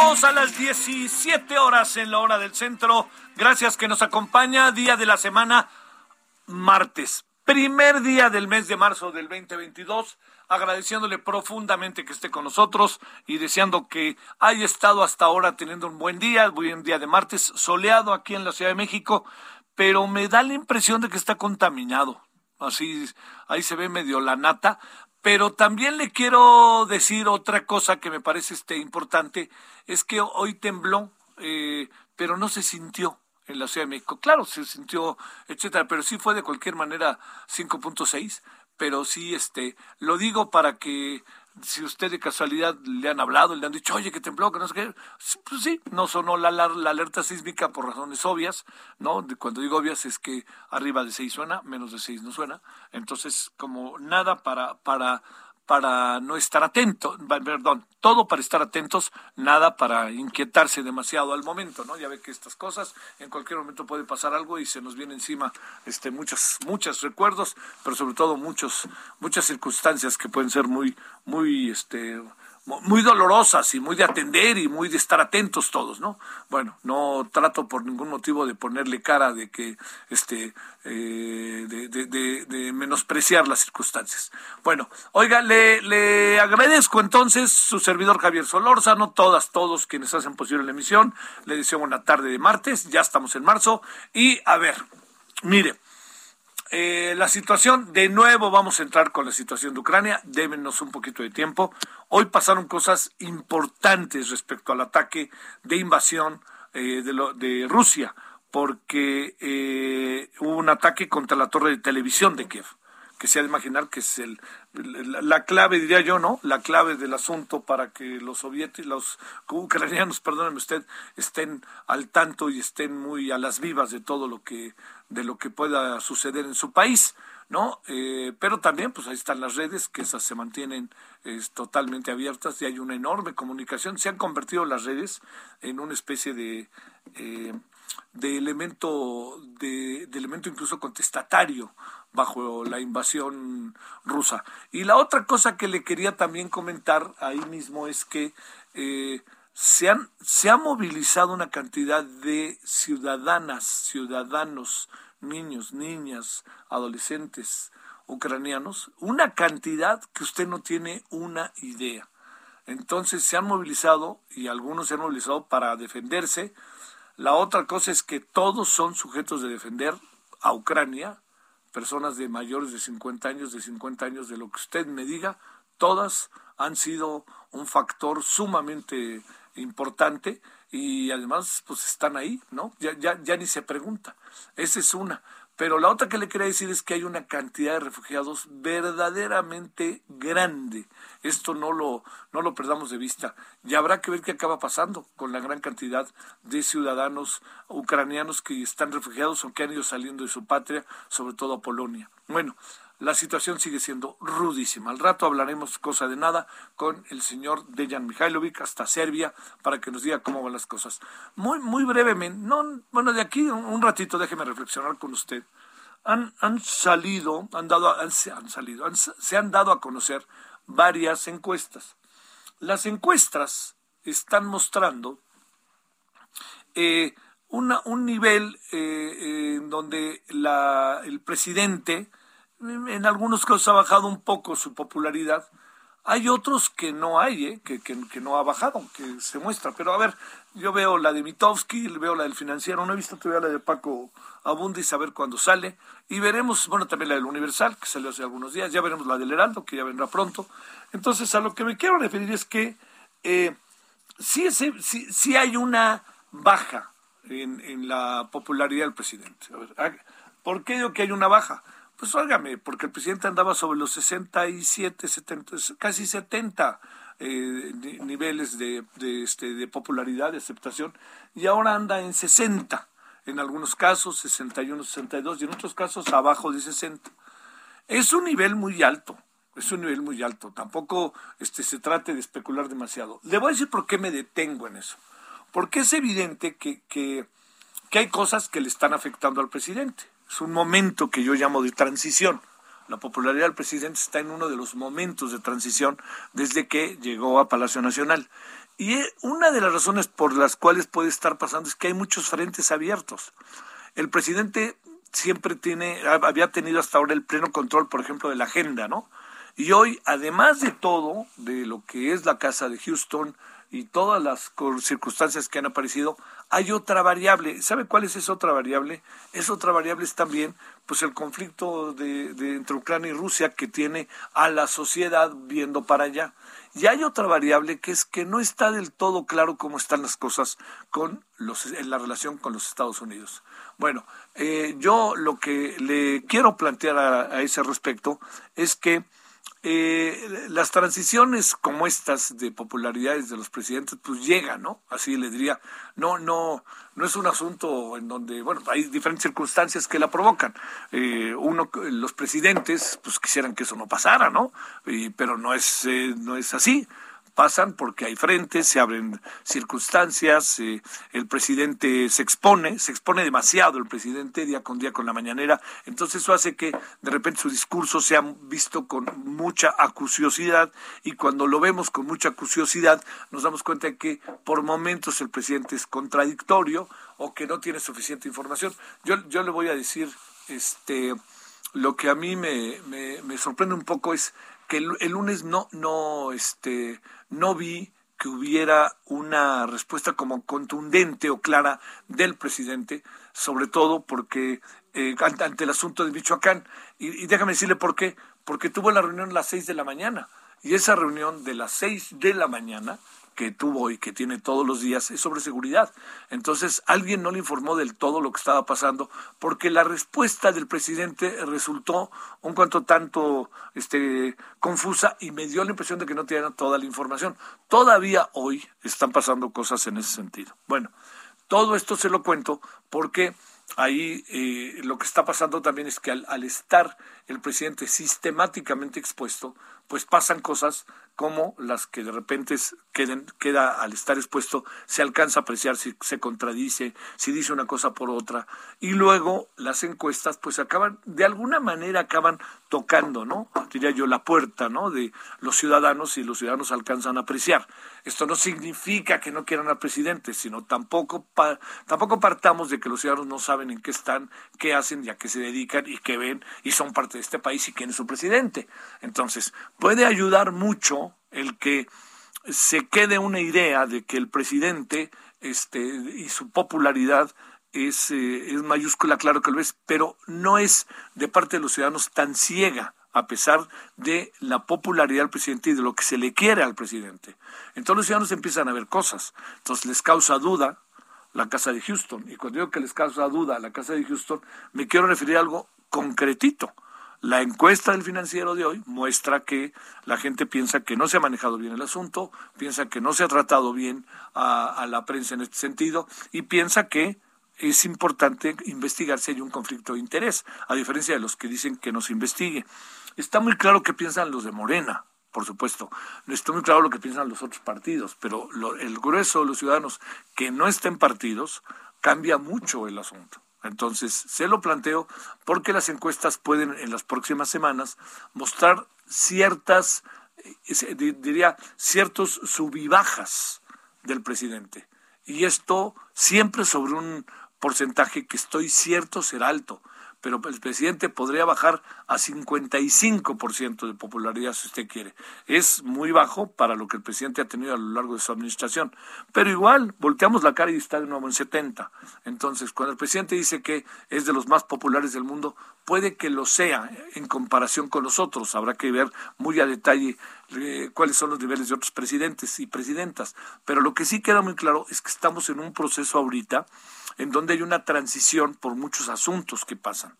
A las 17 horas en la hora del centro. Gracias que nos acompaña. Día de la semana, martes. Primer día del mes de marzo del 2022. Agradeciéndole profundamente que esté con nosotros y deseando que haya estado hasta ahora teniendo un buen día, buen día de martes, soleado aquí en la Ciudad de México, pero me da la impresión de que está contaminado. Así, ahí se ve medio la nata, pero también le quiero decir otra cosa que me parece este, importante, es que hoy tembló, eh, pero no se sintió en la Ciudad de México. Claro, se sintió, etcétera, pero sí fue de cualquier manera 5.6, pero sí, este, lo digo para que si usted de casualidad le han hablado, le han dicho, oye, que tembló, que no sé qué, pues sí, no sonó la, la, la alerta sísmica por razones obvias, ¿no? Cuando digo obvias es que arriba de 6 suena, menos de 6 no suena. Entonces, como nada para, para, para no estar atento, va- perdón, todo para estar atentos, nada para inquietarse demasiado al momento, ¿no? Ya ve que estas cosas en cualquier momento puede pasar algo y se nos viene encima este muchos muchos recuerdos, pero sobre todo muchos muchas circunstancias que pueden ser muy muy este muy dolorosas y muy de atender y muy de estar atentos todos, ¿no? Bueno, no trato por ningún motivo de ponerle cara de que, este, eh, de, menospreciar las circunstancias. Bueno, oiga, le, le agradezco entonces su servidor Javier Solórzano, todas, todos quienes hacen posible la emisión. Le deseo buena tarde de martes, ya estamos en marzo. Y a ver, mire, eh, la situación, de nuevo vamos a entrar con la situación de Ucrania, démenos un poquito de tiempo. Hoy pasaron cosas importantes respecto al ataque de invasión eh, de, Rusia, porque eh, hubo un ataque contra la torre de televisión de Kiev que se ha de imaginar que es el, la, la clave, diría yo, ¿no? La clave del asunto para que los soviéticos, los ucranianos, perdóneme usted, estén al tanto y estén muy a las vivas de todo lo que, de lo que pueda suceder en su país, ¿no? Eh, pero también, pues ahí están las redes, que esas se mantienen totalmente abiertas y hay una enorme comunicación. Se han convertido las redes en una especie de... eh, de elemento de, de elemento incluso contestatario bajo la invasión rusa. Y la otra cosa que le quería también comentar ahí mismo es que eh, se, han, se ha movilizado una cantidad de ciudadanas, ciudadanos, niños, niñas, adolescentes ucranianos, una cantidad que usted no tiene una idea. Entonces se han movilizado y algunos se han movilizado para defenderse. La otra cosa es que todos son sujetos de defender a Ucrania, personas de mayores de 50 años, de 50 años, de lo que usted me diga, todas han sido un factor sumamente importante y además pues están ahí, ¿no? Ya, ya, ya ni se pregunta. Esa es una. Pero la otra que le quería decir es que hay una cantidad de refugiados verdaderamente grande. Esto no lo, no lo perdamos de vista. Y habrá que ver qué acaba pasando con la gran cantidad de ciudadanos ucranianos que están refugiados o que han ido saliendo de su patria, sobre todo a Polonia. Bueno, la situación sigue siendo rudísima. Al rato hablaremos cosa de nada con el señor Dejan Mihailovic hasta Serbia para que nos diga cómo van las cosas. Muy, muy brevemente, no, bueno, de aquí un, ratito déjeme reflexionar con usted. Han, han salido, han dado, han, han salido, se han dado a conocer varias encuestas. Las encuestas están mostrando eh, un nivel eh, en donde la, el presidente en algunos casos ha bajado un poco su popularidad, Hay otros que no hay, ¿eh? que, que, no ha bajado, que se muestra. Pero a ver, yo veo la de Mitowski, veo la del financiero, no he visto todavía la de Paco Abundis, a ver cuándo sale. Y veremos, bueno, también la del Universal, que salió hace algunos días. Ya veremos la del Heraldo, que ya vendrá pronto. Entonces, a lo que me quiero referir es que eh, sí, sí, sí, hay una baja en, en, la popularidad del presidente. A ver, ¿Por qué digo que hay una baja? Pues óigame, porque el presidente andaba sobre los 67, 70, casi 70 eh, niveles de, de, este, de popularidad, de aceptación, y ahora anda en 60, en algunos casos 61, 62, y en otros casos abajo de 60. Es un nivel muy alto, es un nivel muy alto, tampoco este, se trate de especular demasiado. Le voy a decir por qué me detengo en eso, porque es evidente que, que, que hay cosas que le están afectando al presidente es un momento que yo llamo de transición. La popularidad del presidente está en uno de los momentos de transición desde que llegó a Palacio Nacional. Y eh, una de las razones por las cuales puede estar pasando es que hay muchos frentes abiertos. El presidente siempre tiene, había tenido hasta ahora el pleno control, por ejemplo, de la agenda, ¿no? Y hoy, además de todo, de lo que es la casa de Houston y todas las circunstancias que han aparecido, hay otra variable. ¿Sabe cuál es esa otra variable? Esa otra variable es también pues el conflicto de, entre Ucrania y Rusia que tiene a la sociedad viendo para allá. Y hay otra variable que es que no está del todo claro cómo están las cosas con los, en la relación con los Estados Unidos. Bueno, eh, yo lo que le quiero plantear a ese respecto es que eh, las transiciones como estas de popularidades de los presidentes pues llegan, ¿no? Así le diría, no, no, no es un asunto en donde, bueno, hay diferentes circunstancias que la provocan. Eh, uno, los presidentes, pues quisieran que eso no pasara, ¿no? pero no es, eh, no es así pasan porque hay frentes, se abren circunstancias, eh, el presidente se expone, se expone demasiado el presidente día con día con la mañanera, entonces eso hace que de repente su discurso sea visto con mucha acuciosidad y cuando lo vemos con mucha acuciosidad nos damos cuenta de que por momentos el presidente es contradictorio o que no tiene suficiente información. Yo, yo le voy a decir, este, lo que a mí me, me, me sorprende un poco es que el, lunes no, no, este, no vi que hubiera una respuesta como contundente o clara del presidente, sobre todo porque eh, ante el asunto de Michoacán. Y, y, déjame decirle por qué, porque tuvo la reunión a las seis de la mañana. Y esa reunión de las seis de la mañana que tuvo y que tiene todos los días es sobre seguridad. Entonces, alguien no le informó del todo lo que estaba pasando, porque la respuesta del presidente resultó un cuanto tanto este, confusa y me dio la impresión de que no tenía toda la información. Todavía hoy están pasando cosas en ese sentido. Bueno, todo esto se lo cuento porque ahí eh, lo que está pasando también es que al, al estar el presidente sistemáticamente expuesto, pues pasan cosas como las que de repente queden, queda al estar expuesto, se alcanza a apreciar si se contradice, si dice una cosa por otra, y luego las encuestas pues acaban, de alguna manera acaban tocando, ¿no? Diría yo, la puerta, ¿no? De los ciudadanos y los ciudadanos alcanzan a apreciar. Esto no significa que no quieran al presidente, sino tampoco, tampoco partamos de que los ciudadanos no saben en qué están, qué hacen y a qué se dedican y qué ven y son parte de este país y quién es su presidente. Entonces, puede ayudar mucho el que se quede una idea de que el presidente este, y su popularidad es, eh, es mayúscula, claro que lo es, pero no es de parte de los ciudadanos tan ciega a pesar de la popularidad del presidente y de lo que se le quiere al presidente. Entonces los ciudadanos empiezan a ver cosas. Entonces les causa duda la casa de Houston. Y cuando digo que les causa duda la casa de Houston, me quiero referir a algo concretito. La encuesta del financiero de hoy muestra que la gente piensa que no se ha manejado bien el asunto, piensa que no se ha tratado bien a, la prensa en este sentido y piensa que es importante investigar si hay un conflicto de interés, a diferencia de los que dicen que no se investigue. Está muy claro qué piensan los de Morena, por supuesto. No está muy claro lo que piensan los otros partidos, pero el grueso de los ciudadanos que no estén partidos cambia mucho el asunto. Entonces, se lo planteo porque las encuestas pueden en las próximas semanas mostrar ciertas, eh, diría, ciertos subibajas del presidente. Y esto siempre sobre un porcentaje que estoy cierto será alto. Pero el presidente podría bajar a 55% de popularidad si usted quiere. Es muy bajo para lo que el presidente ha tenido a lo largo de su administración, pero igual volteamos la cara y está de nuevo en 70. Entonces, cuando el presidente dice que es de los más populares del mundo, puede que lo sea en comparación con los otros. Habrá que ver muy a detalle eh, cuáles son los niveles de otros presidentes y presidentas. Pero lo que sí queda muy claro es que estamos en un proceso ahorita en donde hay una transición por muchos asuntos que pasan.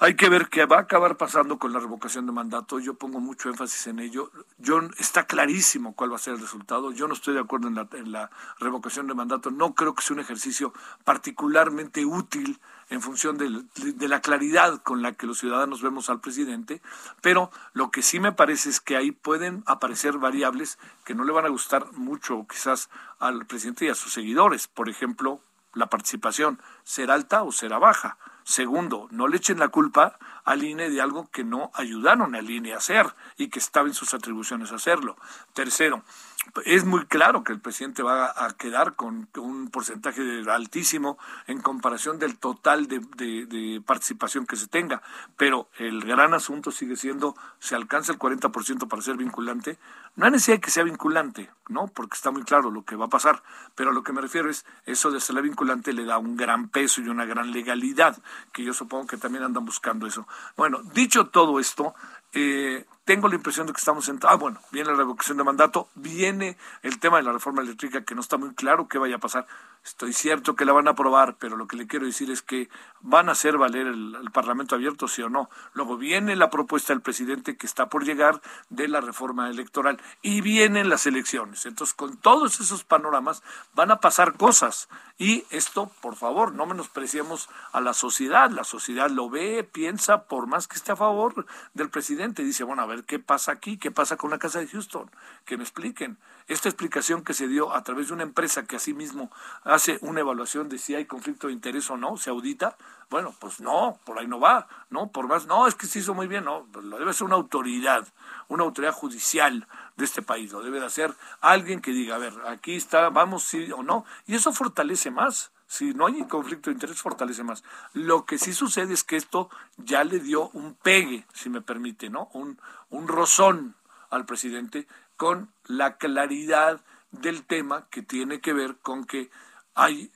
Hay que ver qué va a acabar pasando con la revocación de mandato. Yo pongo mucho énfasis en ello. Yo, está clarísimo cuál va a ser el resultado. Yo no estoy de acuerdo en la, en la revocación de mandato. No creo que sea un ejercicio particularmente útil en función de, de, la claridad con la que los ciudadanos vemos al presidente, pero lo que sí me parece es que ahí pueden aparecer variables que no le van a gustar mucho quizás al presidente y a sus seguidores. Por ejemplo, la participación, ¿será alta o será baja? Segundo, no le echen la culpa al INE de algo que no ayudaron al INE a hacer y que estaba en sus atribuciones hacerlo. Tercero, es muy claro que el presidente va a quedar con un porcentaje altísimo en comparación del total de, de, participación que se tenga, pero el gran asunto sigue siendo, se alcanza el 40% para ser vinculante, no hay necesidad de que sea vinculante, ¿no? Porque está muy claro lo que va a pasar, pero a lo que me refiero es, eso de ser vinculante le da un gran peso y una gran legalidad, que yo supongo que también andan buscando eso. Bueno, dicho todo esto, eh, tengo la impresión de que estamos en... Ah, bueno, viene la revocación de mandato, viene el tema de la reforma eléctrica, que no está muy claro qué vaya a pasar. Estoy cierto que la van a aprobar, pero lo que le quiero decir es que van a hacer valer el, Parlamento abierto, sí o no. Luego viene la propuesta del presidente que está por llegar de la reforma electoral y vienen las elecciones. Entonces, con todos esos panoramas van a pasar cosas. Y esto, por favor, no menospreciemos a la sociedad. La sociedad lo ve, piensa, por más que esté a favor del presidente. Dice, bueno, a ver qué pasa aquí, qué pasa con la Casa de Houston. Que me expliquen. Esta explicación que se dio a través de una empresa que asimismo hace una evaluación de si hay conflicto de interés o no, se audita, bueno, pues no, por ahí no va, ¿no? Por más, no, es que se hizo muy bien, no, pues lo debe ser una autoridad, una autoridad judicial de este país, lo debe de hacer alguien que diga, a ver, aquí está, vamos, sí o no, y eso fortalece más. Si no hay conflicto de interés, fortalece más. Lo que sí sucede es que esto ya le dio un pegue, si me permite, ¿no? Un, un rozón al presidente con la claridad del tema que tiene que ver con que hay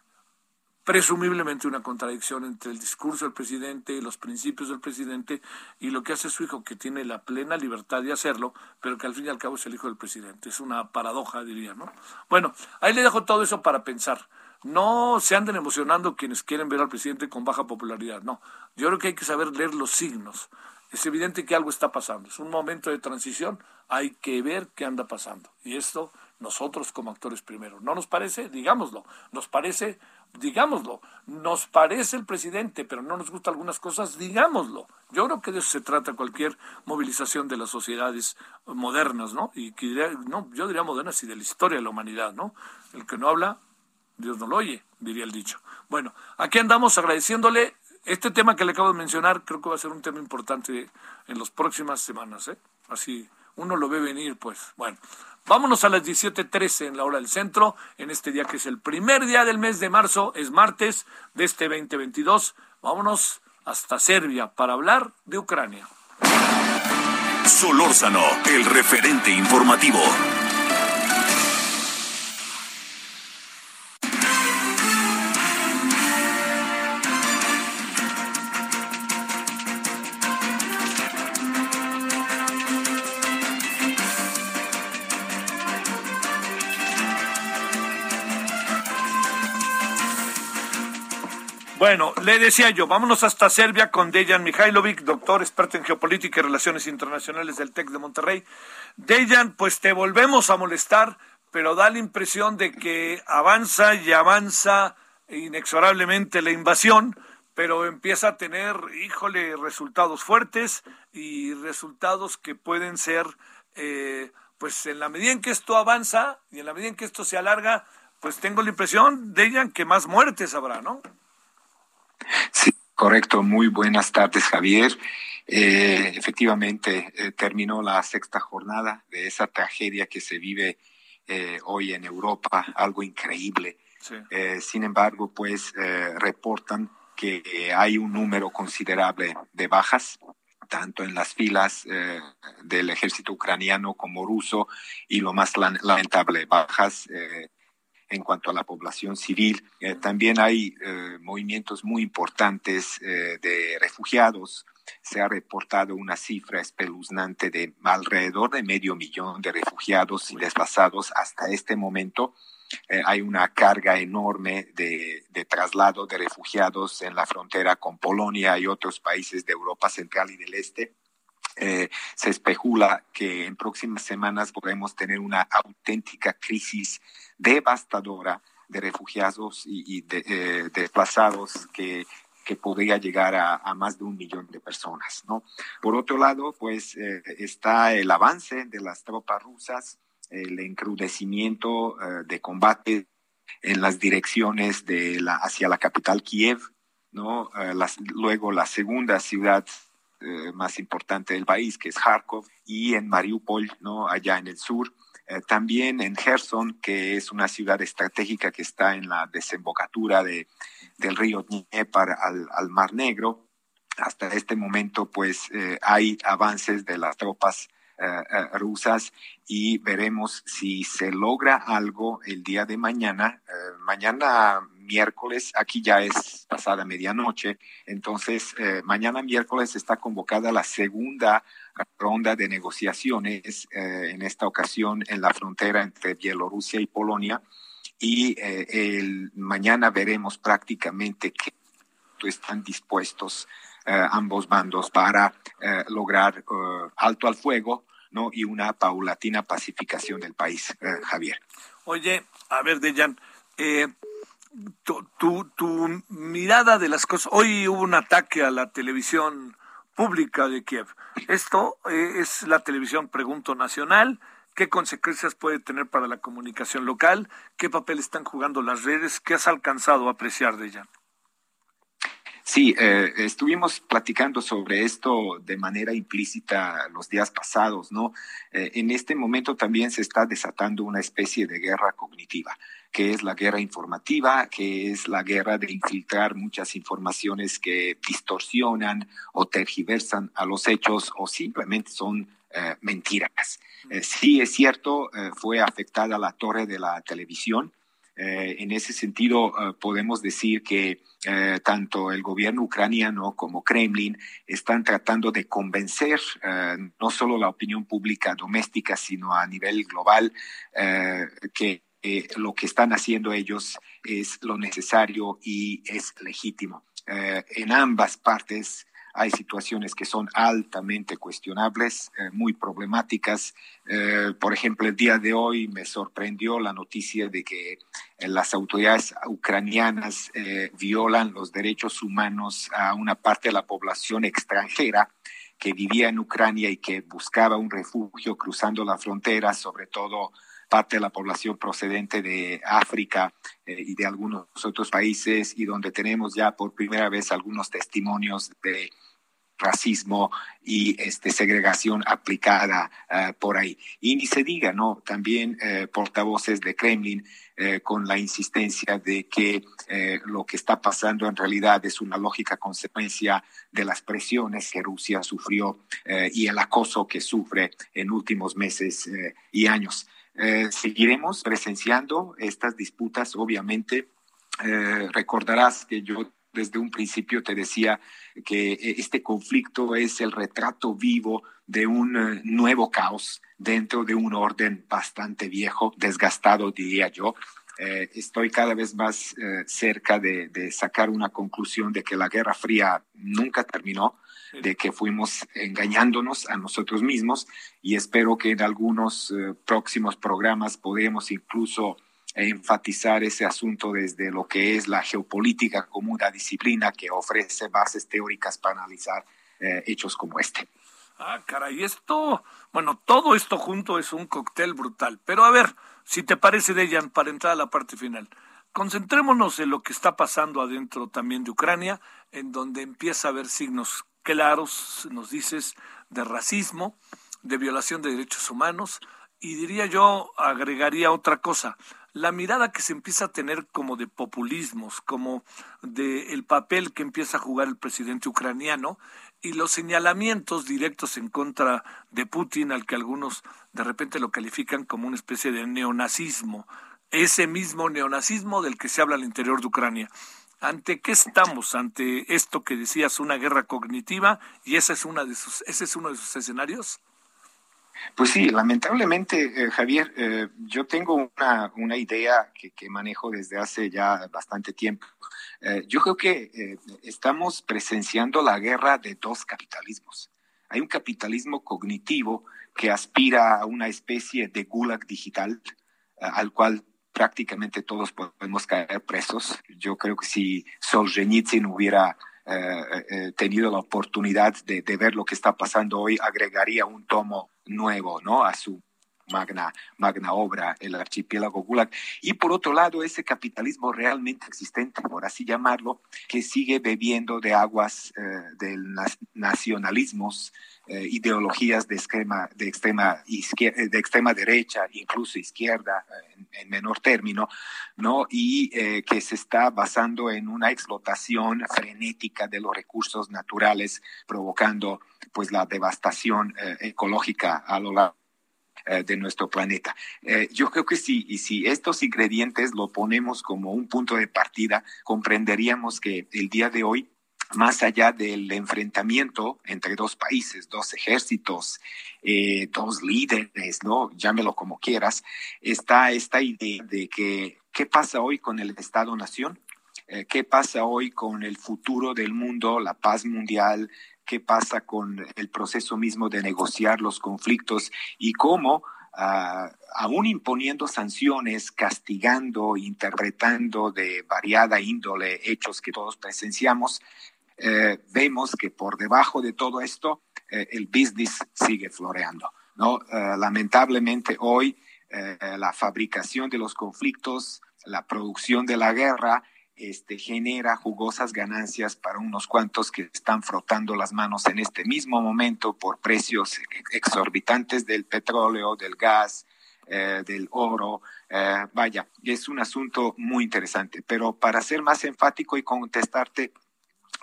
presumiblemente una contradicción entre el discurso del presidente, los principios del presidente y lo que hace su hijo, que tiene la plena libertad de hacerlo, pero que al fin y al cabo es el hijo del presidente. Es una paradoja, diría, ¿no? Bueno, ahí le dejo todo eso para pensar. No se anden emocionando quienes quieren ver al presidente con baja popularidad, no. Yo creo que hay que saber leer los signos. Es evidente que algo está pasando. Es un momento de transición. Hay que ver qué anda pasando. Y esto nosotros como actores primero. ¿No nos parece? Digámoslo. Nos parece, digámoslo. Nos parece el presidente, pero no nos gustan algunas cosas, digámoslo. Yo creo que de eso se trata cualquier movilización de las sociedades modernas, ¿no? Y que no, yo diría modernas y de la historia de la humanidad, ¿no? El que no habla, Dios no lo oye, diría el dicho. Bueno, aquí andamos agradeciéndole este tema que le acabo de mencionar, creo que va a ser un tema importante en las próximas semanas, ¿eh? Así uno lo ve venir, pues. Bueno, vámonos a las 17:13 en la hora del centro, en este día que es el primer día del mes de marzo, es martes de este 2022. Vámonos hasta Serbia para hablar de Ucrania. Solórzano, el referente informativo. Bueno, le decía yo, vámonos hasta Serbia con Dejan Mihailovic, doctor experto en geopolítica y relaciones internacionales del TEC de Monterrey. Dejan, pues te volvemos a molestar, pero da la impresión de que avanza y avanza inexorablemente la invasión, pero empieza a tener, híjole, resultados fuertes y resultados que pueden ser, eh, pues en la medida en que esto avanza y en la medida en que esto se alarga, pues tengo la impresión, Dejan, que más muertes habrá, ¿no? Correcto. Muy buenas tardes, Javier. Eh, efectivamente, eh, terminó la sexta jornada de esa tragedia que se vive eh, hoy en Europa, algo increíble. sin embargo, pues reportan que hay un número considerable de bajas tanto en las filas eh, del ejército ucraniano como ruso y lo más lamentable, bajas eh, en cuanto a la población civil. Eh, también hay movimientos muy importantes de refugiados. Se ha reportado una cifra espeluznante de alrededor de medio millón de refugiados y desplazados hasta este momento eh, hay una carga enorme de, traslado de refugiados en la frontera con Polonia y otros países de Europa Central y del Este. Eh, se especula que en próximas semanas podremos tener una auténtica crisis devastadora de refugiados y, de, eh, desplazados que, que podría llegar a, más de un millón de personas. ¿no? Por otro lado, pues está el avance de las tropas rusas el encrudecimiento eh, de combate en las direcciones de la, hacia la capital Kiev, ¿no? Eh, luego la segunda ciudad eh, más importante del país, que es Kharkov, y en Mariupol, ¿no? allá en el sur. También en Gerson, que es una ciudad estratégica que está en la desembocadura de, del río Dnieper al, al Mar Negro. Hasta este momento, pues, hay avances de las tropas eh, eh, rusas y veremos si se logra algo el día de mañana. Eh, mañana miércoles, aquí ya es pasada medianoche, entonces mañana miércoles está convocada la segunda ronda de negociaciones, en esta ocasión en la frontera entre Bielorrusia y Polonia, y el, mañana veremos prácticamente que están dispuestos ambos bandos para lograr alto al fuego ¿no? y una paulatina pacificación del país, eh, Javier. Oye, a ver, Dejan, eh, tu, tu, mirada de las cosas. Hoy hubo un ataque a la televisión pública de Kiev. Esto eh, es la televisión, pregunto, nacional. ¿Qué consecuencias puede tener para la comunicación local? ¿Qué papel están jugando las redes? ¿Qué has alcanzado a apreciar de ella? Sí, eh, estuvimos platicando sobre esto de manera implícita los días pasados, ¿no? Eh, en este momento también se está desatando una especie de guerra cognitiva, que es la guerra informativa, que es la guerra de infiltrar muchas informaciones que distorsionan o tergiversan a los hechos o simplemente son eh, mentiras. sí, es cierto, fue afectada la torre de la televisión. en ese sentido, podemos decir que eh, tanto el gobierno ucraniano como Kremlin están tratando de convencer eh, no solo la opinión pública doméstica, sino a nivel global, eh, lo que están haciendo ellos es lo necesario y es legítimo. en ambas partes hay situaciones que son altamente cuestionables, eh, muy problemáticas. Eh, por ejemplo, el día de hoy me sorprendió la noticia de que eh, las autoridades ucranianas violan los derechos humanos a una parte de la población extranjera que vivía en Ucrania y que buscaba un refugio cruzando la frontera, sobre todo parte de la población procedente de África y de algunos otros países, y donde tenemos ya por primera vez algunos testimonios de racismo y este, segregación aplicada eh, por ahí. Y ni se diga, ¿no? También eh, portavoces de Kremlin eh, con la insistencia de que lo que está pasando en realidad es una lógica consecuencia de las presiones que Rusia sufrió y el acoso que sufre en últimos meses y años. Seguiremos presenciando estas disputas, obviamente. recordarás que yo desde un principio te decía que eh, este conflicto es el retrato vivo de un eh, nuevo caos dentro de un orden bastante viejo, desgastado, diría yo. Eh, estoy cada vez más cerca de, sacar una conclusión de que la Guerra Fría nunca terminó, de que fuimos engañándonos a nosotros mismos y espero que en algunos próximos programas podamos incluso enfatizar ese asunto desde lo que es la geopolítica como una disciplina que ofrece bases teóricas para analizar eh, hechos como este. Ah, caray, esto, bueno, todo esto junto es un cóctel brutal. Pero a ver, si te parece, Dejan, para entrar a la parte final, concentrémonos en lo que está pasando adentro también de Ucrania, en donde empieza a haber signos claros, nos dices, de racismo, de violación de derechos humanos, y diría yo, agregaría otra cosa, la mirada que se empieza a tener como de populismos, como de el papel que empieza a jugar el presidente ucraniano y los señalamientos directos en contra de Putin, al que algunos de repente lo califican como una especie de neonazismo, ese mismo neonazismo del que se habla al interior de Ucrania. ¿Ante qué estamos? ¿Ante esto que decías, una guerra cognitiva? ¿Y ese es, uno de sus escenarios? Pues sí, lamentablemente, eh, Javier, eh, yo tengo una, idea que, que, manejo desde hace ya bastante tiempo. Eh, yo creo que estamos presenciando la guerra de dos capitalismos. Hay un capitalismo cognitivo que aspira a una especie de gulag digital al cual prácticamente todos podemos caer presos. Yo creo que si Solzhenitsyn hubiera eh, eh, tenido la oportunidad de, ver lo que está pasando hoy, agregaría un tomo nuevo, ¿no? A su magna, magna obra, el archipiélago Gulag. Y por otro lado, ese capitalismo realmente existente, por así llamarlo, que sigue bebiendo de aguas eh, del nacionalismos, eh, ideologías de extrema, de, extrema izquierda, de extrema derecha, incluso izquierda, en, menor término, ¿no? Y eh, que se está basando en una explotación frenética de los recursos naturales, provocando pues la devastación eh, ecológica a lo largo de nuestro planeta. yo creo que si, y si estos ingredientes lo ponemos como un punto de partida, comprenderíamos que el día de hoy más allá del enfrentamiento entre dos países, dos ejércitos, eh, dos líderes, ¿no? Llámelo como quieras, está esta idea de que, ¿qué pasa hoy con el Estado-Nación? Eh, ¿Qué pasa hoy con el futuro del mundo, la paz mundial? ¿Qué pasa con el proceso mismo de negociar los conflictos? Y cómo Uh, aún imponiendo sanciones, castigando, interpretando de variada índole hechos que todos presenciamos, eh, vemos que por debajo de todo esto eh, el business sigue floreando. ¿no? Eh, lamentablemente hoy la fabricación de los conflictos, la producción de la guerra, este, genera jugosas ganancias para unos cuantos que están frotando las manos en este mismo momento por precios exorbitantes del petróleo, del gas, del oro. vaya, es un asunto muy interesante. Pero para ser más enfático y contestarte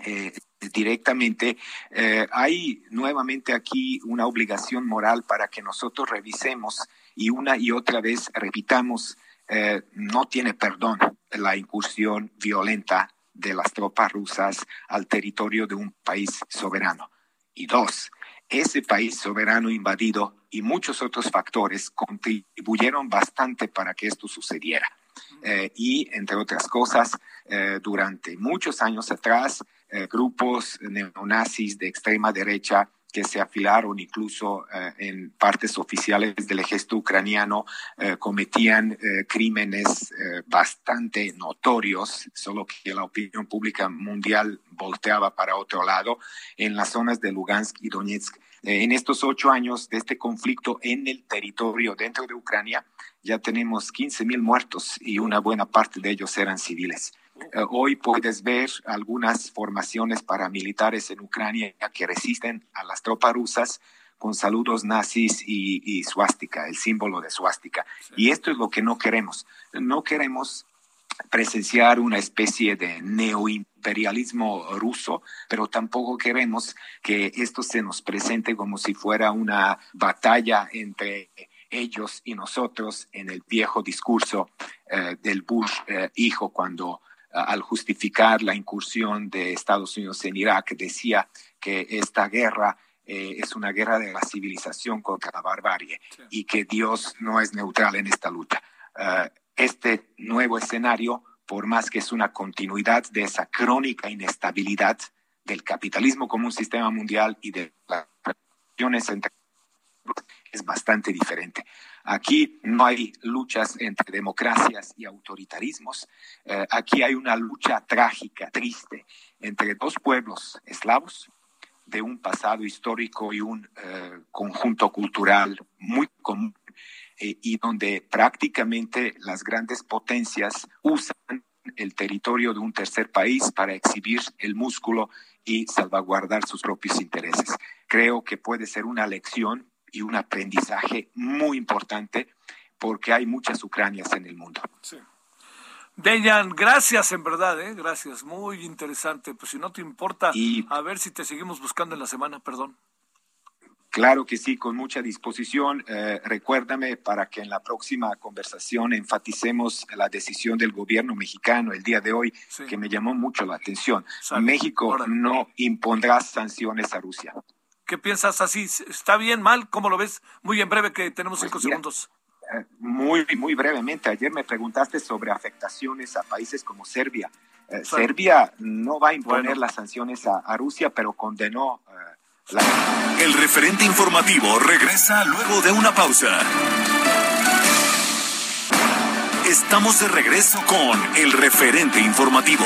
eh, directamente, eh, hay nuevamente aquí una obligación moral para que nosotros revisemos y una y otra vez repitamos, eh, no tiene perdón la incursión violenta de las tropas rusas al territorio de un país soberano. Y dos, ese país soberano invadido y muchos otros factores contribuyeron bastante para que esto sucediera. y, entre otras cosas, durante muchos años atrás, eh, grupos neonazis de extrema derecha que se afilaron incluso eh, en partes oficiales del ejército ucraniano, eh, cometían crímenes bastante notorios, solo que la opinión pública mundial volteaba para otro lado, en las zonas de Lugansk y Donetsk. en estos ocho años de este conflicto en el territorio dentro de Ucrania, ya tenemos 15 mil muertos y una buena parte de ellos eran civiles. Hoy puedes ver algunas formaciones paramilitares en Ucrania que resisten a las tropas rusas con saludos nazis y, y suástica, el símbolo de suástica. Y esto es lo que no queremos. No queremos presenciar una especie de neoimperialismo ruso, pero tampoco queremos que esto se nos presente como si fuera una batalla entre ellos y nosotros en el viejo discurso eh, del Bush eh, hijo cuando al justificar la incursión de Estados Unidos en Irak, decía que esta guerra eh, es una guerra de la civilización contra la barbarie y que Dios no es neutral en esta lucha. Eh, este nuevo escenario, por más que es una continuidad de esa crónica inestabilidad del capitalismo como un sistema mundial y de las relaciones entre es bastante diferente. Aquí no hay luchas entre democracias y autoritarismos. Eh, aquí hay una lucha trágica, triste, entre dos pueblos eslavos de un pasado histórico y un eh, conjunto cultural muy común eh, y donde prácticamente las grandes potencias usan el territorio de un tercer país para exhibir el músculo y salvaguardar sus propios intereses. Creo que puede ser una lección y un aprendizaje muy importante porque hay muchas Ucranias en el mundo. Sí. Dejan, gracias en verdad, ¿eh? gracias, muy interesante. Pues si no te importa, a ver si te seguimos buscando en la semana, perdón. Claro que sí, con mucha disposición. Eh, recuérdame para que en la próxima conversación enfaticemos la decisión del gobierno mexicano el día de hoy, que me llamó mucho la atención. México no impondrá sanciones a Rusia. ¿Qué piensas así? ¿Está bien, mal? ¿Cómo lo ves? Muy en breve, que tenemos cinco segundos. Eh, muy, muy brevemente, ayer me preguntaste sobre afectaciones a países como Serbia. Eh, Serbia no va a imponer las sanciones a, Rusia, pero condenó eh, la... El referente informativo regresa luego de una pausa. Estamos de regreso con el referente informativo.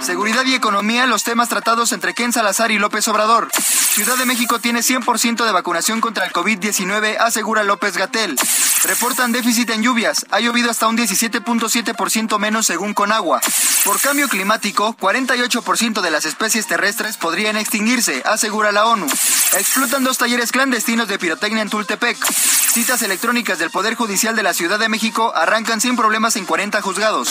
Seguridad y economía, los temas tratados entre Ken Salazar y López Obrador. Ciudad de México tiene 100% de vacunación contra el COVID-19, asegura López Gatel. Reportan déficit en lluvias. Ha llovido hasta un 17.7% menos según Conagua. Por cambio climático, 48% de las especies terrestres podrían extinguirse, asegura la ONU. Explotan dos talleres clandestinos de pirotecnia en Tultepec. Citas electrónicas del Poder Judicial de la Ciudad de México arrancan sin problemas en 40 juzgados.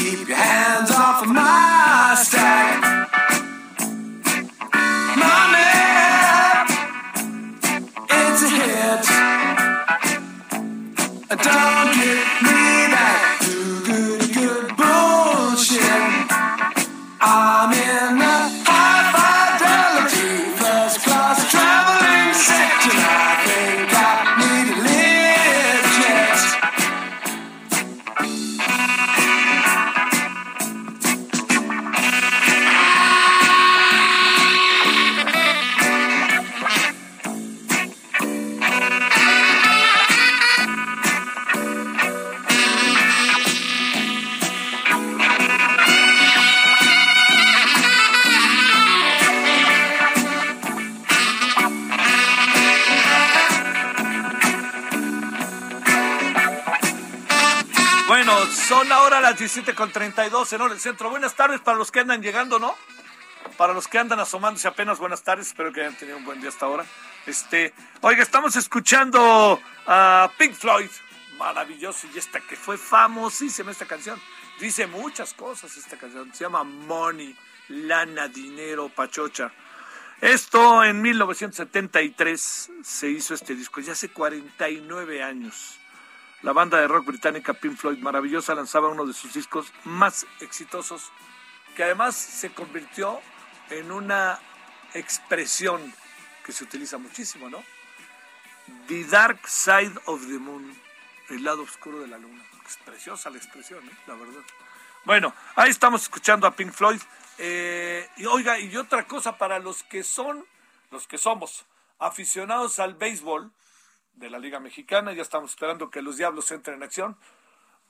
Keep your hands off of my stack. it's a hit. Don't get me 17 con 32 en hora del centro. Buenas tardes para los que andan llegando, ¿no? Para los que andan asomándose apenas, buenas tardes. Espero que hayan tenido un buen día hasta ahora. Este, oiga, estamos escuchando a Pink Floyd. Maravilloso. Y esta que fue famosísima esta canción. Dice muchas cosas esta canción. Se llama Money, lana, dinero, pachocha. Esto en 1973 se hizo este disco, ya hace 49 años. La banda de rock británica Pink Floyd, maravillosa, lanzaba uno de sus discos más exitosos, que además se convirtió en una expresión que se utiliza muchísimo, ¿no? The Dark Side of the Moon, el lado oscuro de la luna. Es preciosa la expresión, ¿eh? la verdad. Bueno, ahí estamos escuchando a Pink Floyd. Eh, y oiga, y otra cosa para los que son, los que somos aficionados al béisbol, de la Liga Mexicana, ya estamos esperando que los Diablos entren en acción.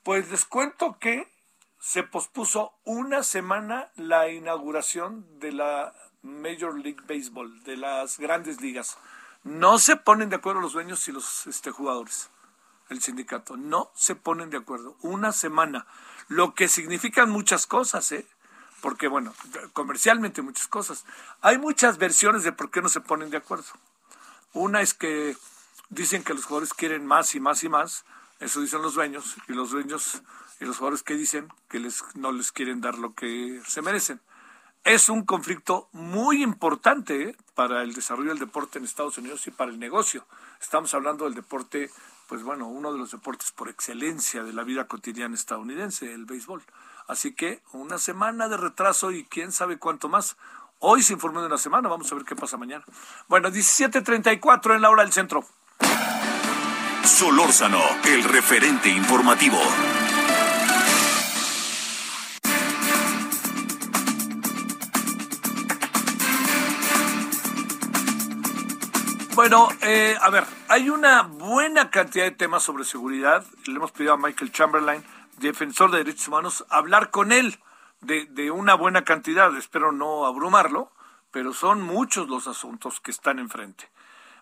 Pues les cuento que se pospuso una semana la inauguración de la Major League Baseball, de las grandes ligas. No se ponen de acuerdo los dueños y los este, jugadores, el sindicato. No se ponen de acuerdo. Una semana. Lo que significan muchas cosas, ¿eh? Porque, bueno, comercialmente muchas cosas. Hay muchas versiones de por qué no se ponen de acuerdo. Una es que dicen que los jugadores quieren más y más y más. Eso dicen los dueños. Y los dueños y los jugadores que dicen que les, no les quieren dar lo que se merecen es un conflicto muy importante ¿eh? para el desarrollo del deporte en Estados Unidos y para el negocio. Estamos hablando del deporte, pues bueno, uno de los deportes por excelencia de la vida cotidiana estadounidense, el béisbol. Así que una semana de retraso y quién sabe cuánto más. Hoy se informó de una semana, vamos a ver qué pasa mañana. Bueno, 17.34 en la hora del centro. Solórzano, el referente informativo. Bueno, eh, a ver, hay una buena cantidad de temas sobre seguridad. Le hemos pedido a Michael Chamberlain, defensor de derechos humanos, hablar con él de, de una buena cantidad. Espero no abrumarlo, pero son muchos los asuntos que están enfrente.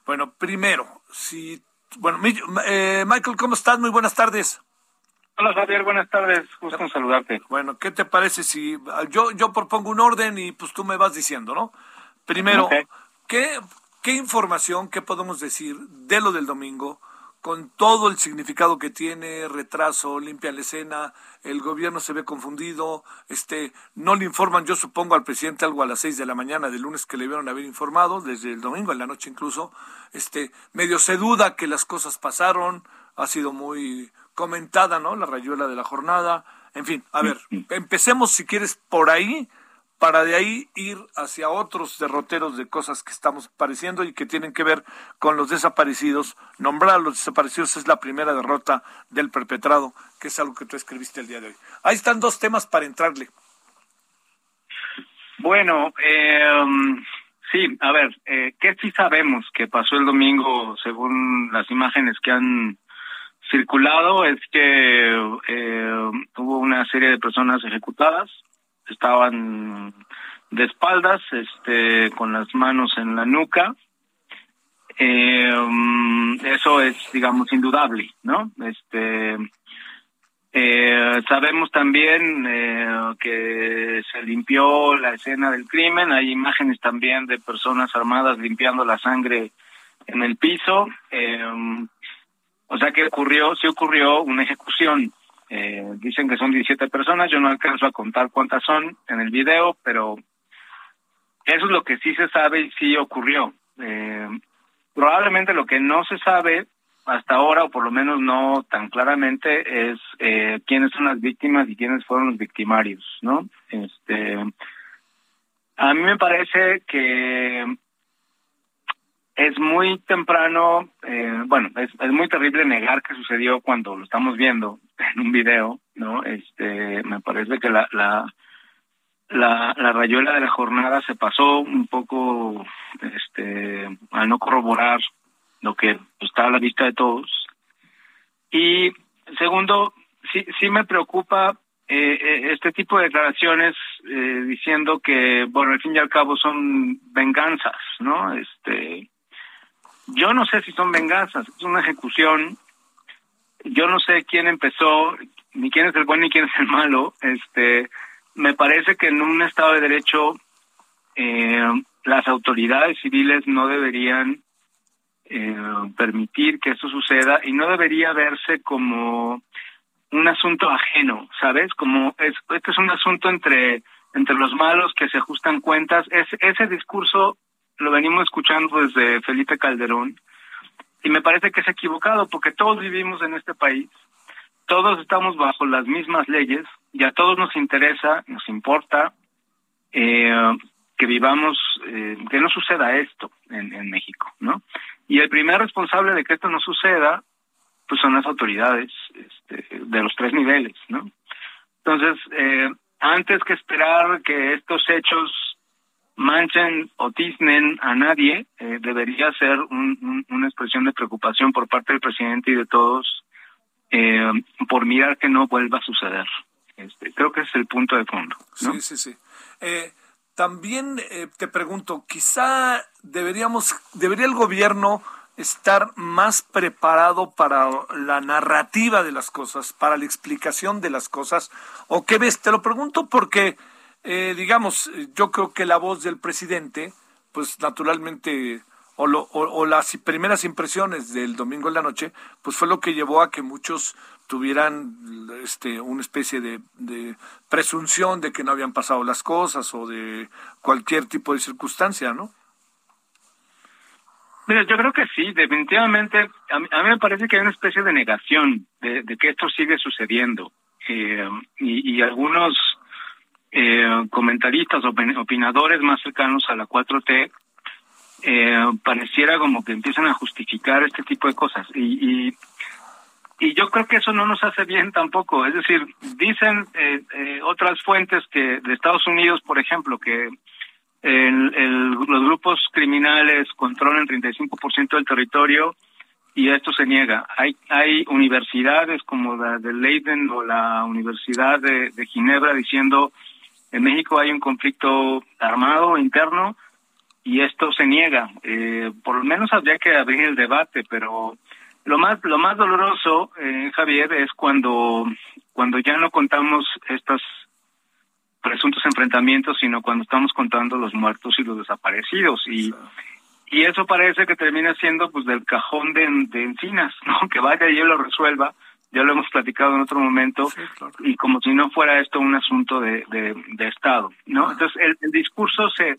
Bueno, primero, si, bueno, eh, Michael, ¿cómo estás? Muy buenas tardes. Hola Javier, buenas tardes, gusto en saludarte. Bueno, ¿qué te parece si yo yo propongo un orden y pues tú me vas diciendo, ¿no? Primero, ¿qué ¿Qué información, qué podemos decir de lo del domingo, con todo el significado que tiene, retraso, limpia la escena, el gobierno se ve confundido, este, no le informan, yo supongo, al presidente algo a las seis de la mañana del lunes que le vieron haber informado, desde el domingo en la noche incluso, este, medio se duda que las cosas pasaron, ha sido muy comentada, ¿no? La rayuela de la jornada, en fin, a ver, empecemos si quieres por ahí para de ahí ir hacia otros derroteros de cosas que estamos pareciendo y que tienen que ver con los desaparecidos. Nombrar a los desaparecidos es la primera derrota del perpetrado, que es algo que tú escribiste el día de hoy. Ahí están dos temas para entrarle. Bueno, eh, sí, a ver, eh, ¿qué sí sabemos que pasó el domingo según las imágenes que han circulado? Es que eh, hubo una serie de personas ejecutadas, estaban de espaldas, este, con las manos en la nuca. Eh, eso es, digamos, indudable, ¿no? Este, eh, sabemos también eh, que se limpió la escena del crimen. Hay imágenes también de personas armadas limpiando la sangre en el piso. Eh, o sea que ocurrió, sí ocurrió una ejecución. Eh, dicen que son 17 personas, yo no alcanzo a contar cuántas son en el video, pero eso es lo que sí se sabe y sí ocurrió. Eh, probablemente lo que no se sabe hasta ahora, o por lo menos no tan claramente, es eh, quiénes son las víctimas y quiénes fueron los victimarios, ¿no? Este, a mí me parece que es muy temprano, eh, bueno, es, es muy terrible negar que sucedió cuando lo estamos viendo en un video, ¿no? Este, me parece que la, la, la, la rayuela de la jornada se pasó un poco, este, al no corroborar lo que está a la vista de todos. Y segundo, sí, sí me preocupa eh, eh este tipo de declaraciones eh, diciendo que, bueno, al fin y al cabo son venganzas, ¿no? Este, yo no sé si son venganzas, es una ejecución. Yo no sé quién empezó, ni quién es el bueno ni quién es el malo. Este, me parece que en un Estado de Derecho eh, las autoridades civiles no deberían eh, permitir que esto suceda y no debería verse como un asunto ajeno, ¿sabes? Como es, este es un asunto entre entre los malos que se ajustan cuentas. Es, ese discurso lo venimos escuchando desde Felipe Calderón y me parece que es equivocado porque todos vivimos en este país, todos estamos bajo las mismas leyes y a todos nos interesa, nos importa eh, que vivamos, eh, que no suceda esto en, en México, ¿no? Y el primer responsable de que esto no suceda, pues son las autoridades este, de los tres niveles, ¿no? Entonces, eh, antes que esperar que estos hechos manchen o tiznen a nadie, eh, debería ser una expresión de preocupación por parte del presidente y de todos eh, por mirar que no vuelva a suceder. Este, creo que es el punto de fondo. Sí, sí, sí. Eh, también te pregunto, quizá deberíamos, debería el gobierno estar más preparado para la narrativa de las cosas, para la explicación de las cosas, o qué ves, te lo pregunto porque eh, digamos, yo creo que la voz del presidente, pues naturalmente, o, o, las primeras impresiones del domingo en la noche, pues fue lo que llevó a que muchos tuvieran este, una especie de, presunción de que no habían pasado las cosas o de cualquier tipo de circunstancia, ¿no? Mira, yo creo que sí, definitivamente. A mí, me parece que hay una especie de negación de, que esto sigue sucediendo. Eh, y, y, algunos eh, comentaristas, opinadores más cercanos a la 4T, eh, pareciera como que empiezan a justificar este tipo de cosas. Y, y, y, yo creo que eso no nos hace bien tampoco. Es decir, dicen eh, eh otras fuentes que de Estados Unidos, por ejemplo, que el, los grupos criminales controlan el 35% del territorio y esto se niega. Hay, hay universidades como la de Leiden o la Universidad de Ginebra diciendo en México hay un conflicto armado interno y esto se niega. Eh, por lo menos habría que abrir el debate, pero lo más lo más doloroso, eh, Javier, es cuando cuando ya no contamos estos presuntos enfrentamientos, sino cuando estamos contando los muertos y los desaparecidos y y eso parece que termina siendo pues del cajón de, de encinas, ¿no? Que vaya y lo resuelva ya lo hemos platicado en otro momento, y como si no fuera esto un asunto de, de, Estado, ¿no? Entonces, el, discurso se,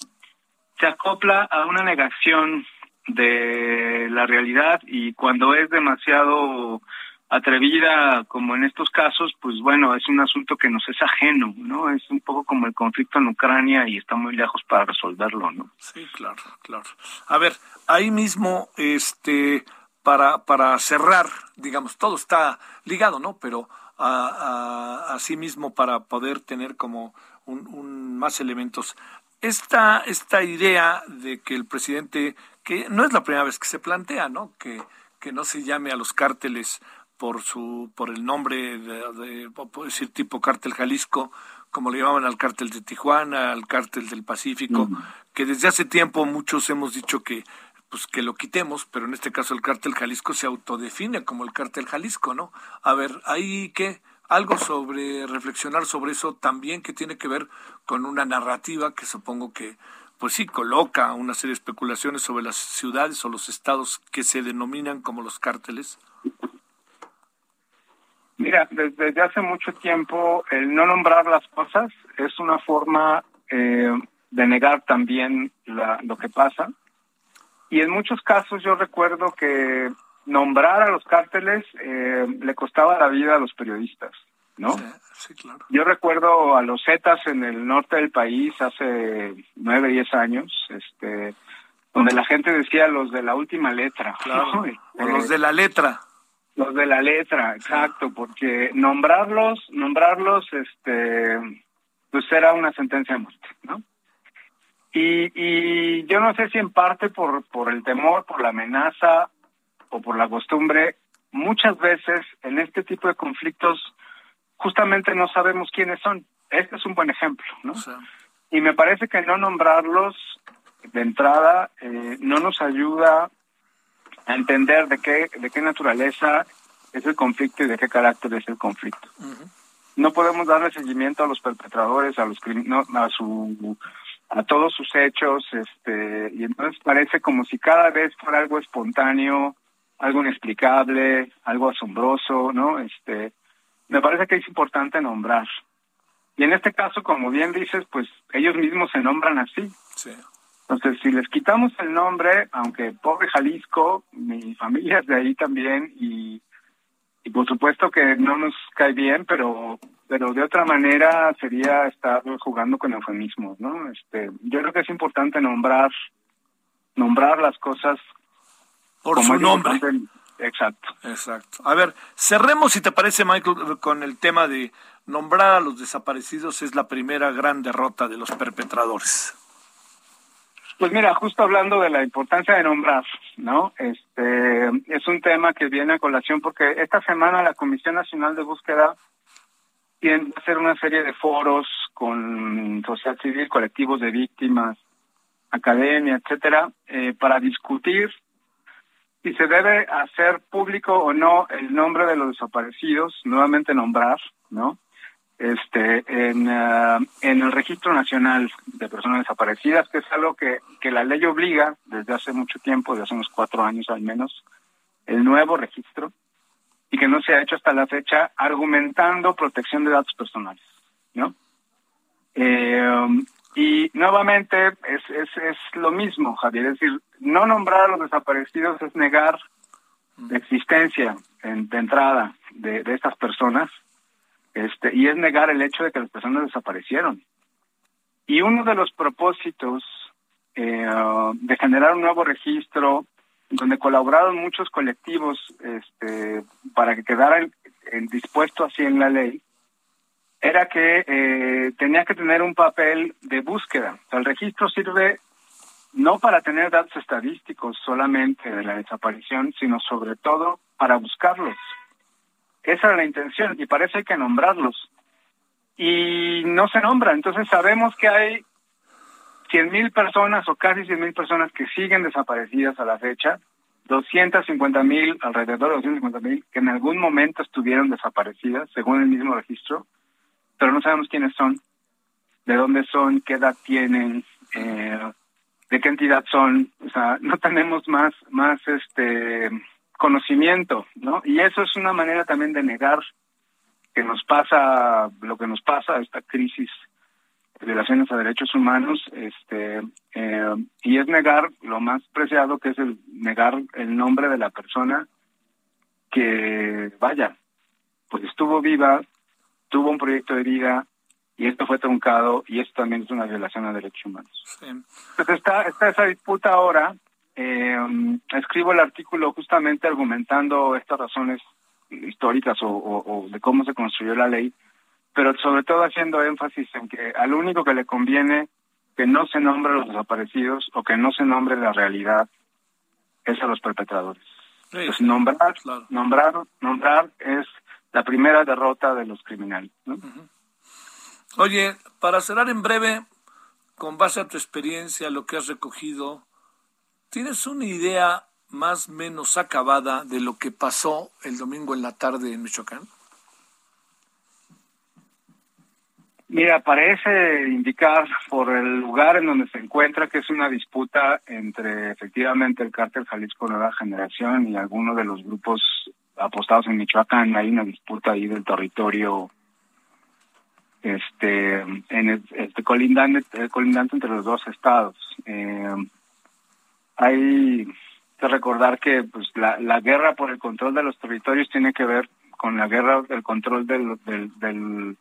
se acopla a una negación de la realidad y cuando es demasiado atrevida como en estos casos, pues bueno, es un asunto que nos es ajeno, ¿no? Es un poco como el conflicto en Ucrania y está muy lejos para resolverlo, ¿no? Sí, claro, claro. A ver, ahí mismo, este, para, para cerrar, digamos, todo está ligado, ¿no? Pero a, a, sí mismo para poder tener como un, más elementos. Esta, esta idea de que el presidente, que no es la primera vez que se plantea, ¿no? Que, que no se llame a los cárteles por su por el nombre de, puedo decir tipo cártel Jalisco como le llamaban al cártel de Tijuana al cártel del Pacífico que desde hace tiempo muchos hemos dicho que pues que lo quitemos, pero en este caso el cártel Jalisco se autodefine como el cártel Jalisco, ¿no? A ver, hay que algo sobre reflexionar sobre eso también que tiene que ver con una narrativa que supongo que pues sí coloca una serie de especulaciones sobre las ciudades o los estados que se denominan como los cárteles. Mira, desde, hace mucho tiempo el no nombrar las cosas es una forma eh, de negar también lo que pasa y en muchos casos yo recuerdo que nombrar a los cárteles eh, le costaba la vida a los periodistas, ¿no? Sí, claro. Yo recuerdo a los Zetas en el norte del país hace nueve, diez años, este, donde la gente decía los de la última letra. Claro. o los de la letra. Los de la letra, exacto, porque nombrarlos, nombrarlos, este, pues era una sentencia de muerte, ¿no? Y, y yo no sé si en parte por, por el temor, por la amenaza o por la costumbre, muchas veces en este tipo de conflictos justamente no sabemos quiénes son. Este es un buen ejemplo, ¿no? Y me parece que no nombrarlos de entrada eh, no nos ayuda a entender de qué, de qué naturaleza es el conflicto y de qué carácter es el conflicto. No podemos darle seguimiento a los perpetradores, a los no, a su a todos sus hechos, este, y entonces parece como si cada vez fuera algo espontáneo, algo inexplicable, algo asombroso, ¿no? Este, me parece que es importante nombrar. Y en este caso, como bien dices, pues ellos mismos se nombran así. Sí. Entonces, si les quitamos el nombre, aunque pobre Jalisco, mi familia es de ahí también, y, y por supuesto que no nos cae bien, pero pero de otra manera sería estar jugando con eufemismos, ¿no? Este, yo creo que es importante nombrar nombrar las cosas por su nombre. Exacto. Exacto. A ver, cerremos si te parece Michael con el tema de nombrar a los desaparecidos es la primera gran derrota de los perpetradores. Pues mira, justo hablando de la importancia de nombrar, ¿no? Este es un tema que viene a colación porque esta semana la Comisión Nacional de Búsqueda tiene que hacer una serie de foros con sociedad civil, colectivos de víctimas, academia, etcétera, eh, para discutir si se debe hacer público o no el nombre de los desaparecidos, nuevamente nombrar, ¿no? Este, en, eh, en el Registro Nacional de Personas Desaparecidas, que es algo que, que la ley obliga desde hace mucho tiempo, desde hace unos cuatro años al menos, el nuevo registro, y que no se ha hecho hasta la fecha argumentando protección de datos personales, ¿no? Eh, y nuevamente es, es, es lo mismo, Javier, es decir, no nombrar a los desaparecidos es negar la existencia en, de entrada de, de estas personas este, y es negar el hecho de que las personas desaparecieron. Y uno de los propósitos eh, de generar un nuevo registro donde colaboraron muchos colectivos este, para que quedara dispuesto así en la ley, era que eh, tenía que tener un papel de búsqueda. el registro sirve no para tener datos estadísticos solamente de la desaparición, sino sobre todo para buscarlos. Esa era la intención y parece hay que nombrarlos. Y no se nombra, entonces sabemos que hay 100.000 personas o casi 100.000 personas que siguen desaparecidas a la fecha, 250.000, alrededor de 250.000, que en algún momento estuvieron desaparecidas, según el mismo registro, pero no sabemos quiénes son, de dónde son, qué edad tienen, eh, de qué entidad son, o sea, no tenemos más, más este conocimiento, ¿no? Y eso es una manera también de negar que nos pasa lo que nos pasa, esta crisis de violaciones a derechos humanos, este, eh, y es negar lo más preciado que es el negar el nombre de la persona que, vaya, pues estuvo viva, tuvo un proyecto de vida, y esto fue truncado y esto también es una violación a derechos humanos. Entonces está, está esa disputa ahora. Eh, escribo el artículo justamente argumentando estas razones históricas o, de cómo se construyó la ley, pero sobre todo haciendo énfasis en que al único que le conviene que no se nombre a los desaparecidos o que no se nombre la realidad es a los perpetradores. Nombrar, nombrar, nombrar es la primera derrota de los criminales. ¿no? Oye, para cerrar en breve, con base a tu experiencia, lo que has recogido, ¿tienes una idea más o menos acabada de lo que pasó el domingo en la tarde en Michoacán? Mira, parece indicar por el lugar en donde se encuentra que es una disputa entre efectivamente el cártel Jalisco Nueva Generación y algunos de los grupos apostados en Michoacán. Hay una disputa ahí del territorio este en este colindante, colindante entre los dos estados. Eh, hay que recordar que pues la, la guerra por el control de los territorios tiene que ver con la guerra del control del, del,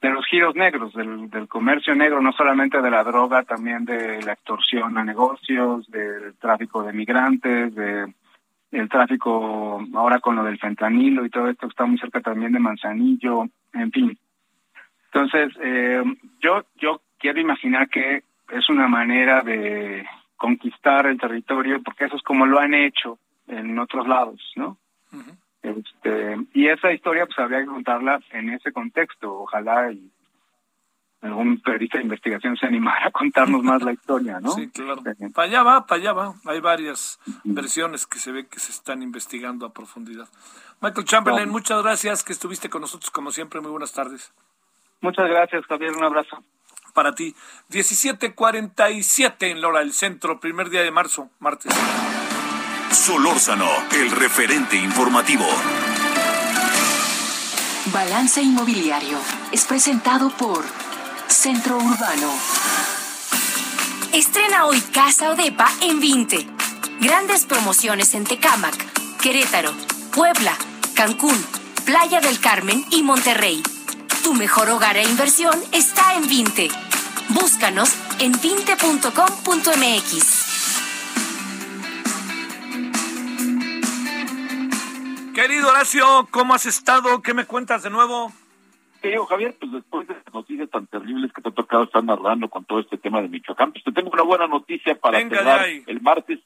de los giros negros, del, del comercio negro, no solamente de la droga, también de la extorsión a negocios, del tráfico de migrantes, de el tráfico ahora con lo del fentanilo y todo esto está muy cerca también de Manzanillo, en fin, entonces, eh, yo, yo quiero imaginar que es una manera de conquistar el territorio, porque eso es como lo han hecho en otros lados, ¿no? este, y esa historia, pues habría que contarla en ese contexto. Ojalá y algún periodista de investigación se animara a contarnos más la historia, ¿no? Sí, claro. Para allá va, para allá va. Hay varias versiones que se ve que se están investigando a profundidad. Michael Chamberlain, muchas gracias que estuviste con nosotros como siempre. Muy buenas tardes. Muchas gracias, Javier. Un abrazo. Para ti. 17:47 en la hora del centro, primer día de marzo, martes. Solórzano, el referente informativo. Balance Inmobiliario es presentado por Centro Urbano. Estrena hoy Casa Odepa en 20. Grandes promociones en Tecámac, Querétaro, Puebla, Cancún, Playa del Carmen y Monterrey. Tu mejor hogar e inversión está en Vinte. Búscanos en vinte.com.mx. Querido Horacio, ¿cómo has estado? ¿Qué me cuentas de nuevo? Querido Javier, pues después de las noticias tan terribles que te ha tocado estar narrando con todo este tema de Michoacán, pues te tengo una buena noticia para cerrar el martes.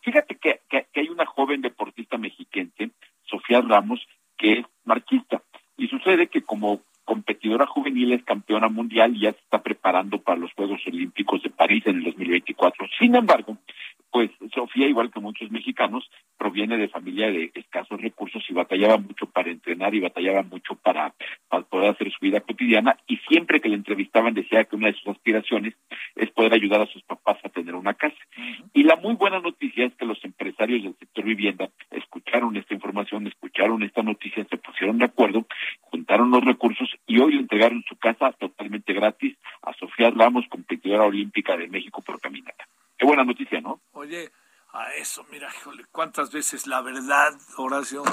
Fíjate que, que, hay una joven deportista mexiquense, Sofía Ramos, que es marquista. Y sucede que como competidora juvenil es campeona mundial y ya se está preparando para los Juegos Olímpicos de París en el 2024. Sin embargo, pues Sofía, igual que muchos mexicanos, proviene de familia de escasos recursos y batallaba mucho para entrenar y batallaba mucho para, poder hacer su vida cotidiana y siempre que le entrevistaban decía que una de sus aspiraciones es poder ayudar a sus papás a tener una casa. Y la muy buena noticia es que los empresarios del sector vivienda escucharon esta información, escucharon esta noticia, se pusieron de acuerdo, juntaron los recursos y hoy le entregaron su casa totalmente gratis a Sofía Ramos, competidora olímpica de México por caminata. Qué buena noticia, ¿no? Oye, a eso, mira, híjole, cuántas veces la verdad, Horacio,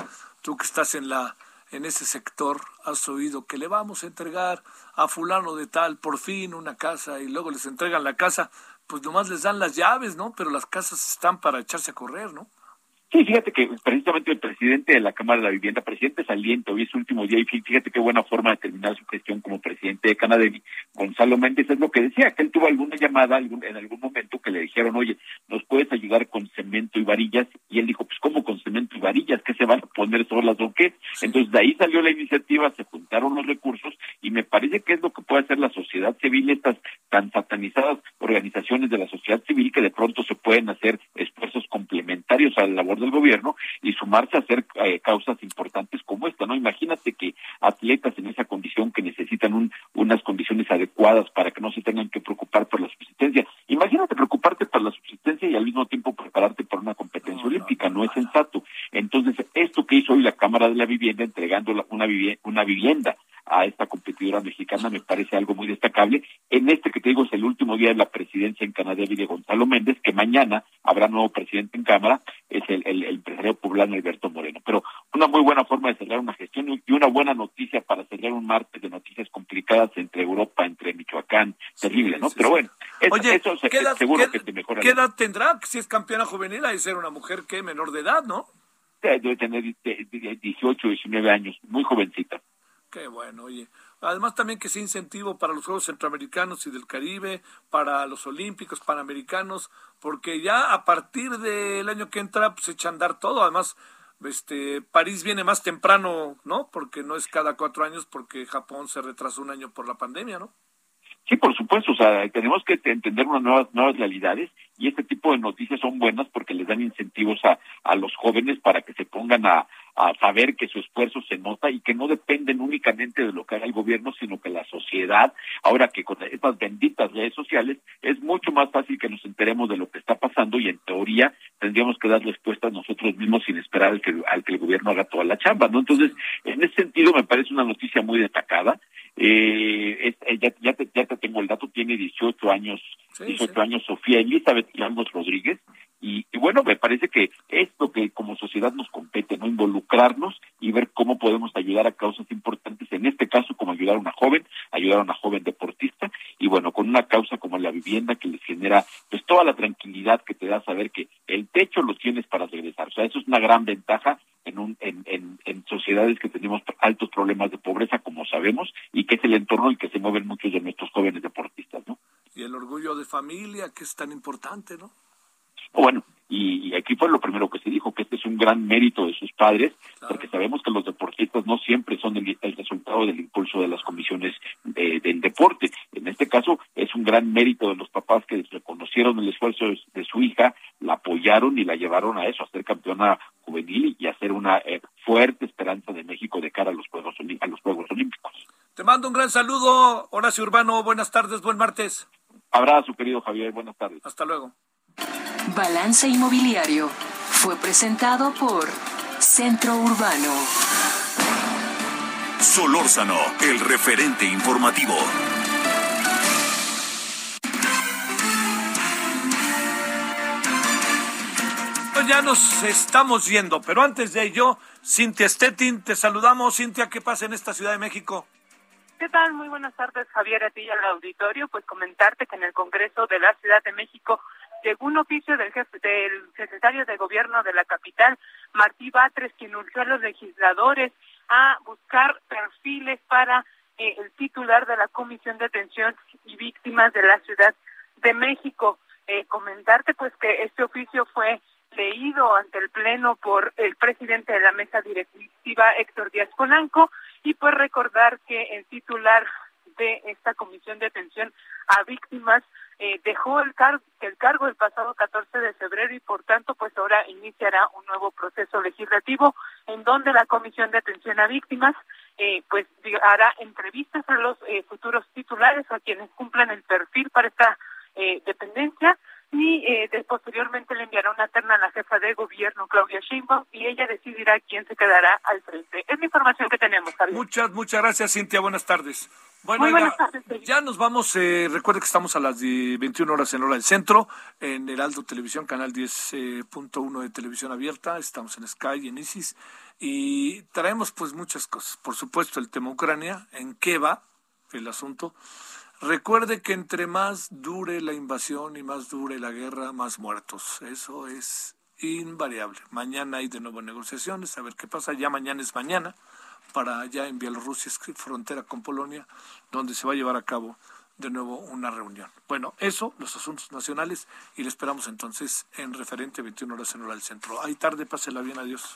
tú que estás en la en ese sector has oído que le vamos a entregar a fulano de tal por fin una casa y luego les entregan la casa, pues nomás les dan las llaves, ¿no? Pero las casas están para echarse a correr, ¿no? Sí, fíjate que precisamente el presidente de la Cámara de la Vivienda, presidente saliente, hoy es su último día y fíjate qué buena forma de terminar su gestión como presidente de Canadevi. Gonzalo Méndez es lo que decía, que él tuvo alguna llamada en algún momento que le dijeron, oye, ¿nos puedes ayudar con cemento y varillas? Y él dijo, pues ¿cómo con cemento y varillas? ¿Qué se van a poner solas o qué? Entonces de ahí salió la iniciativa, se juntaron los recursos y me parece que es lo que puede hacer la sociedad civil, estas tan satanizadas organizaciones de la sociedad civil que de pronto se pueden hacer esfuerzos complementarios a la labor del gobierno y sumarse a hacer eh, causas importantes como esta, ¿no? Imagínate que atletas en esa condición que necesitan un, unas condiciones adecuadas para que no se tengan que preocupar por la subsistencia. Imagínate preocuparte por la subsistencia y al mismo tiempo prepararte para una competencia olímpica, no, es sensato. Entonces, esto que hizo hoy la Cámara de la Vivienda entregando una, una vivienda a esta competidora mexicana me parece algo muy destacable. En este que te digo es el último día de la presidencia en Canadá de Gonzalo Méndez, que mañana habrá nuevo presidente en Cámara, es el, el, empresario poblano Alberto Moreno. Pero una muy buena forma de cerrar una gestión y una buena noticia para cerrar un martes de noticias complicadas entre Europa, entre Michoacán, terrible, ¿no? Pero bueno, eso, seguro que te mejora. ¿Qué edad tendrá? Si es campeona juvenil, hay que ser una mujer que menor de edad, ¿no? Debe tener 18, 19 años, muy jovencita. Qué bueno, oye. Además también que sea incentivo para los Juegos Centroamericanos y del Caribe, para los Olímpicos, Panamericanos, porque ya a partir del año que entra pues echa a andar todo. Además, este París viene más temprano, ¿no? Porque no es cada cuatro años, porque Japón se retrasó un año por la pandemia, ¿no? Sí, por supuesto, o sea, tenemos que entender unas nuevas, nuevas realidades y este tipo de noticias son buenas porque les dan incentivos a, a los jóvenes para que se pongan a, a saber que su esfuerzo se nota y que no dependen únicamente de lo que haga el gobierno, sino que la sociedad, ahora que con estas benditas redes sociales, es mucho más fácil que nos enteremos de lo que está pasando y en teoría tendríamos que dar respuestas nosotros mismos sin esperar al que, al que el gobierno haga toda la chamba, ¿no? Entonces, en ese sentido me parece una noticia muy destacada. Eh, eh ya, ya, te, ya te tengo el dato, tiene 18 años, 18 años Sofía Elizabeth Ramos Rodríguez, y, bueno, me parece que esto que como sociedad nos compete, ¿no? Involucrarnos y ver cómo podemos ayudar a causas importantes, en este caso como ayudar a una joven, ayudar a una joven deportista, y bueno, con una causa como la vivienda que les genera pues toda la tranquilidad que te da saber que el techo lo tienes para regresar. O sea, eso es una gran ventaja en, un, en, en, en sociedades que tenemos altos problemas de pobreza, como sabemos, y que es el entorno en el que se mueven muchos de nuestros jóvenes deportistas, ¿no? Y el orgullo de familia, que es tan importante, ¿no? Bueno, y, aquí fue lo primero que se dijo, que este es un gran mérito de sus padres, porque sabemos que los deportistas no siempre son el, resultado del impulso de las comisiones del deporte. En este caso es un gran mérito de los papás que reconocieron el esfuerzo de, su hija, la apoyaron y la llevaron a eso, a ser campeona juvenil y a ser una eh, fuerte esperanza de México de cara a los Juegos, a los Juegos Olímpicos. Te mando un gran saludo, Horacio Urbano. Buenas tardes, buen martes. Abrazo, querido Javier. Buenas tardes. Hasta luego. Balance Inmobiliario fue presentado por Centro Urbano. Solórzano, el referente informativo. Ya nos estamos yendo, pero antes de ello, Cintia Stettin, te saludamos. Cintia, ¿qué pasa en esta Ciudad de México? ¿Qué tal? Muy buenas tardes, Javier, a ti y al auditorio. Pues comentarte que en el Congreso de la Ciudad de México llegó un oficio del jefe del secretario de gobierno de la capital, Martí Batres, quien urgió a los legisladores a buscar perfiles para eh, el titular de la Comisión de Atención y Víctimas de la Ciudad de México. Eh, comentarte pues que este oficio fue leído ante el Pleno por el presidente de la mesa directiva, Héctor Díaz Colanco, y pues recordar que el titular de esta comisión de atención a víctimas eh, dejó el, cargo el cargo el pasado 14 de febrero y por tanto pues ahora iniciará un nuevo proceso legislativo en donde la comisión de atención a víctimas eh, pues hará entrevistas a los eh, futuros titulares o a quienes cumplan el perfil para esta eh, dependencia y eh, posteriormente le enviará una terna a la jefa de gobierno, Claudia Sheinbaum, y ella decidirá quién se quedará al frente. Es la información que tenemos, Javier. Muchas, muchas gracias, Cintia. Buenas tardes. Bueno, ya, ya, nos vamos. Eh, recuerde que estamos a las 21 horas en hora del centro, en Heraldo Televisión, canal 10.1 de televisión abierta. Estamos en Sky, en ISIS, y traemos pues muchas cosas. Por supuesto, el tema Ucrania, en qué va el asunto Recuerde que entre más dure la invasión y más dure la guerra, más muertos. Eso es invariable. Mañana hay de nuevo negociaciones, a ver qué pasa. Ya mañana es mañana, para allá en Bielorrusia, frontera con Polonia, donde se va a llevar a cabo de nuevo una reunión. Bueno, eso, los asuntos nacionales, y le esperamos entonces en referente 21 horas en hora del centro. Hay tarde, pásela bien, adiós.